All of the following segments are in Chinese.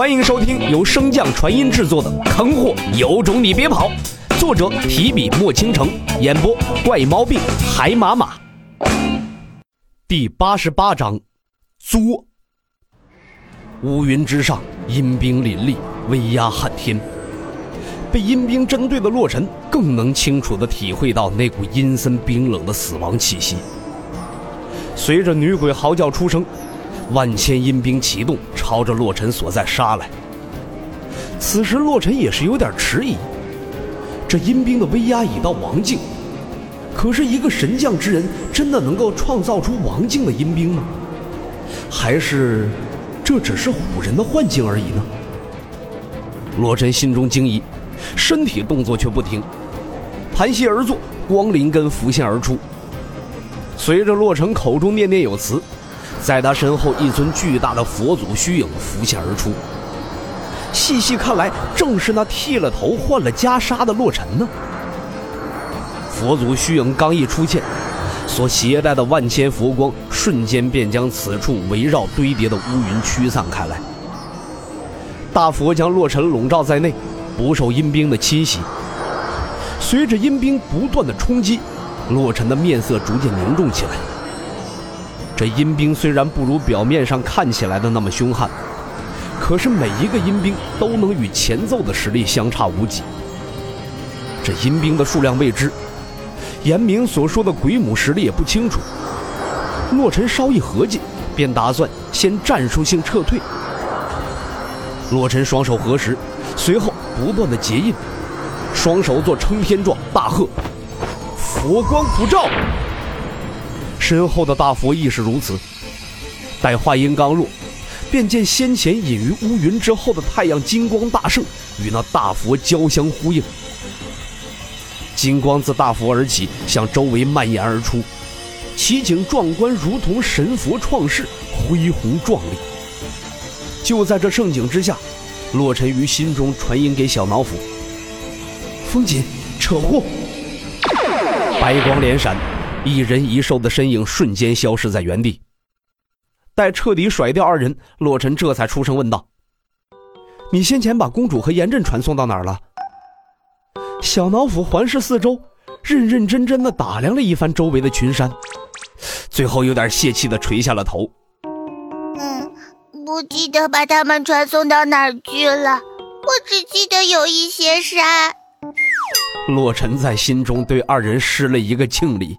欢迎收听由升降传音制作的《坑货有种你别跑》，作者提笔墨倾城，演播怪毛病海马马。第八十八章，作。乌云之上，阴兵林立，威压撼天。被阴兵针对的洛尘，更能清楚地体会到那股阴森冰冷的死亡气息。随着女鬼嚎叫出声。万千阴兵齐动，朝着洛尘所在杀来。此时，洛尘也是有点迟疑。这阴兵的威压已到王境，可是，一个神将之人，真的能够创造出王境的阴兵吗？还是，这只是唬人的幻境而已呢？洛尘心中惊疑，身体动作却不停，盘膝而坐，光灵根浮现而出。随着洛尘口中念念有词。在他身后，一尊巨大的佛祖虚影浮现而出。细细看来，正是那剃了头、换了袈裟的洛尘呢。佛祖虚影刚一出现，所携带的万千佛光瞬间便将此处围绕堆叠的乌云驱散开来。大佛将洛尘笼罩在内，不受阴兵的侵袭。随着阴兵不断的冲击，洛尘的面色逐渐凝重起来。这阴兵虽然不如表面上看起来的那么凶悍，可是每一个阴兵都能与前奏的实力相差无几。这阴兵的数量未知，严明所说的鬼母实力也不清楚。洛尘稍一合计，便打算先战术性撤退。洛尘双手合十，随后不断的结印，双手做撑天状，大喝：“佛光普照！”身后的大佛亦是如此。待话音刚落，便见先前隐于乌云之后的太阳金光大盛，与那大佛交相呼应。金光自大佛而起，向周围蔓延而出，奇景壮观，如同神佛创世，恢宏壮丽。就在这盛景之下，洛尘于心中传音给小脑斧：“风紧，扯货。”白光连闪。一人一兽的身影瞬间消失在原地。待彻底甩掉二人，洛尘这才出声问道：“你先前把公主和严震传送到哪儿了？”小脑斧环视四周，认认真真的打量了一番周围的群山，最后有点泄气的垂下了头：“嗯，不记得把他们传送到哪儿去了，我只记得有一些山。”洛尘在心中对二人施了一个敬礼。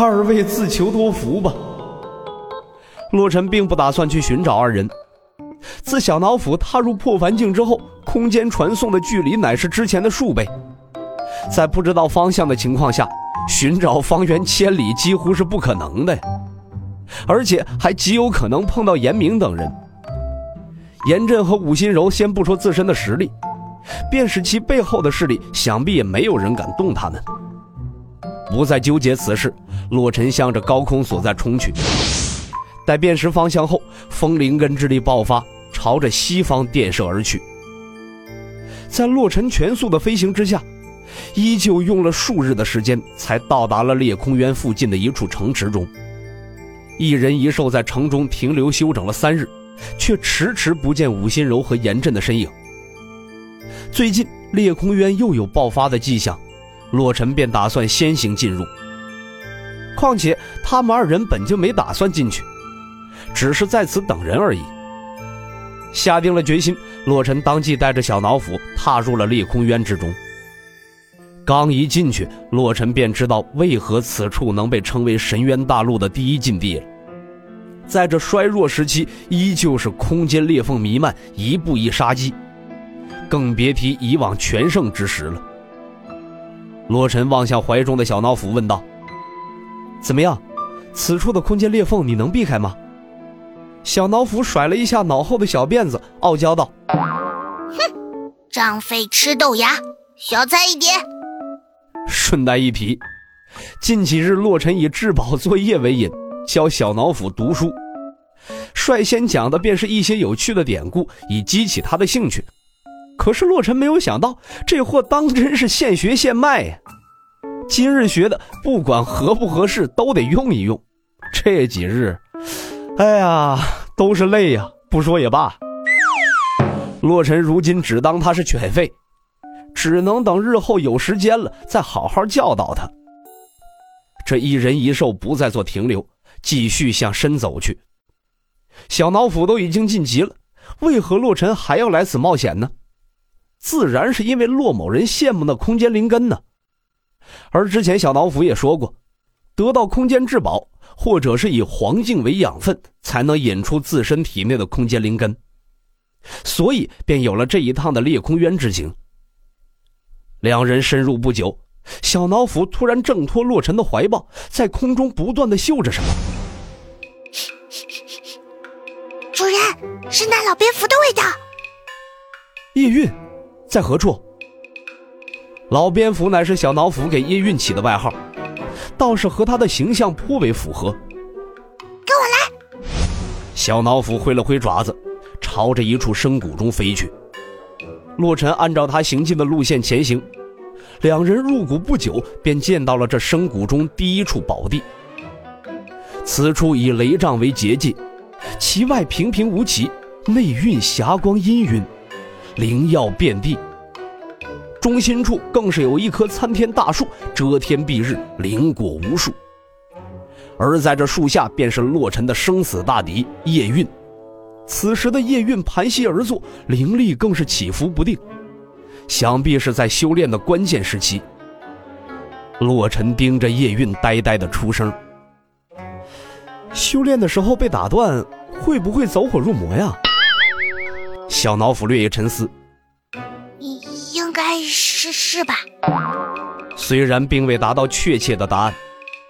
二位自求多福吧。洛尘并不打算去寻找二人。自小脑斧踏入破凡境之后，空间传送的距离乃是之前的数倍，在不知道方向的情况下，寻找方圆千里几乎是不可能的，而且还极有可能碰到严明等人。严震和武心柔先不说自身的实力，便是其背后的势力，想必也没有人敢动他们。不再纠结此事，洛尘向着高空所在冲去。待辨识方向后，风灵根之力爆发，朝着西方电射而去。在洛尘全速的飞行之下，依旧用了数日的时间，才到达了裂空渊附近的一处城池中。一人一兽在城中停留休整了三日，却迟迟不见武心柔和严震的身影。最近裂空渊又有爆发的迹象。洛尘便打算先行进入。况且他们二人本就没打算进去，只是在此等人而已。下定了决心，洛尘当即带着小脑斧踏入了裂空渊之中。刚一进去，洛尘便知道为何此处能被称为神渊大陆的第一禁地了。在这衰弱时期，依旧是空间裂缝弥漫，一步一杀机，更别提以往全盛之时了。洛尘望向怀中的小脑斧，问道：“怎么样？此处的空间裂缝你能避开吗？”小脑斧甩了一下脑后的小辫子，傲娇道：“哼，张飞吃豆芽，小菜一碟。”顺带一提，近几日洛尘以质保作业为引，教小脑斧读书，率先讲的便是一些有趣的典故，以激起他的兴趣。可是洛尘没有想到，这货当真是现学现卖呀！今日学的，不管合不合适，都得用一用。这几日，哎呀，都是泪呀！不说也罢。洛尘如今只当他是犬吠，只能等日后有时间了再好好教导他。这一人一兽不再做停留，继续向深走去。小脑斧都已经晋级了，为何洛尘还要来此冒险呢？自然是因为洛某人羡慕那空间灵根呢。而之前小脑斧也说过，得到空间至宝，或者是以黄镜为养分，才能引出自身体内的空间灵根，所以便有了这一趟的裂空渊之行。两人深入不久，小脑斧突然挣脱洛尘的怀抱，在空中不断的嗅着什么。主人，是那老蝙蝠的味道。叶韵，在何处？老蝙蝠乃是小脑斧给叶韵起的外号，倒是和他的形象颇为符合。跟我来！小脑斧挥了挥爪子，朝着一处深谷中飞去。洛尘按照他行进的路线前行，两人入谷不久，便见到了这深谷中第一处宝地。此处以雷障为结界，其外平平无奇，内蕴霞光氤氲，灵药遍地。中心处更是有一棵参天大树，遮天蔽日，灵果无数。而在这树下，便是洛尘的生死大敌叶韵。此时的叶韵盘膝而坐，灵力更是起伏不定，想必是在修炼的关键时期。洛尘盯着叶韵，呆呆的出声：“修炼的时候被打断，会不会走火入魔呀？”小脑斧略一沉思。应该是是吧？虽然并未达到确切的答案，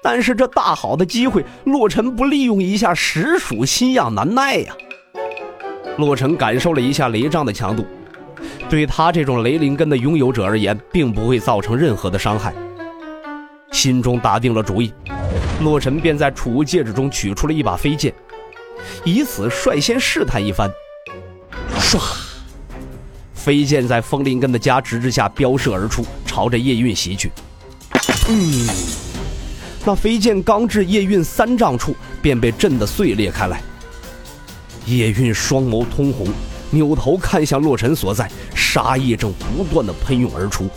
但是这大好的机会，洛尘不利用一下，实属心痒难耐呀。洛尘感受了一下雷杖的强度，对他这种雷灵根的拥有者而言，并不会造成任何的伤害。心中打定了主意，洛尘便在储物戒指中取出了一把飞剑，以此率先试探一番。唰！飞剑在风灵根的加持之下飙射而出，朝着叶韵袭去。嗯，那飞剑刚至叶韵三丈处，便被震得碎裂开来。叶韵双眸通红，扭头看向洛尘所在，杀意正不断的喷涌而出。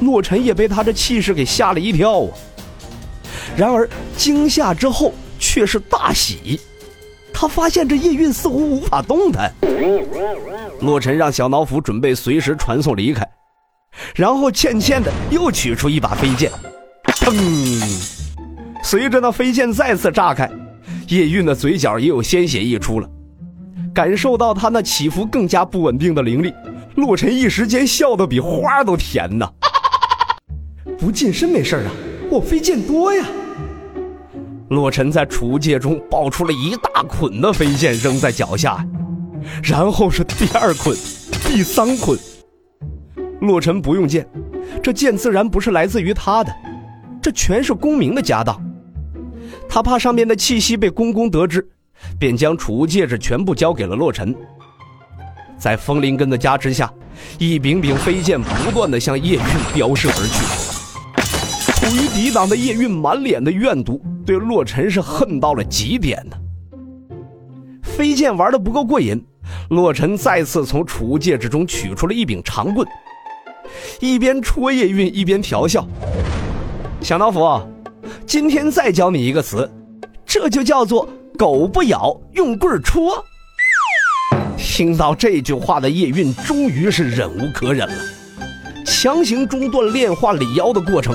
洛尘也被他这气势给吓了一跳啊！然而惊吓之后却是大喜。他发现这叶韵似乎无法动弹，洛尘让小脑斧准备随时传送离开，然后欠欠的又取出一把飞剑，砰！随着那飞剑再次炸开，叶韵的嘴角也有鲜血溢出了。感受到他那起伏更加不稳定的灵力，洛尘一时间笑得比花都甜呐。不近身没事啊，我飞剑多呀。洛尘在储物戒中爆出了一大捆的飞剑，扔在脚下，然后是第二捆、第三捆。洛尘不用剑，这剑自然不是来自于他的，这全是公明的家当。他怕上面的气息被公公得知，便将储物戒指全部交给了洛尘。在风灵根的加持下，一柄柄飞剑不断的向叶韵飙射而去。于抵挡的叶韵满脸的怨毒。对洛尘是恨到了极点呢。飞剑玩的不够过瘾，洛尘再次从储物戒指中取出了一柄长棍，一边戳叶韵一边调笑：“小脑斧，今天再教你一个词，这就叫做狗不咬，用棍戳。”听到这句话的叶韵终于是忍无可忍了，强行中断炼化李妖的过程，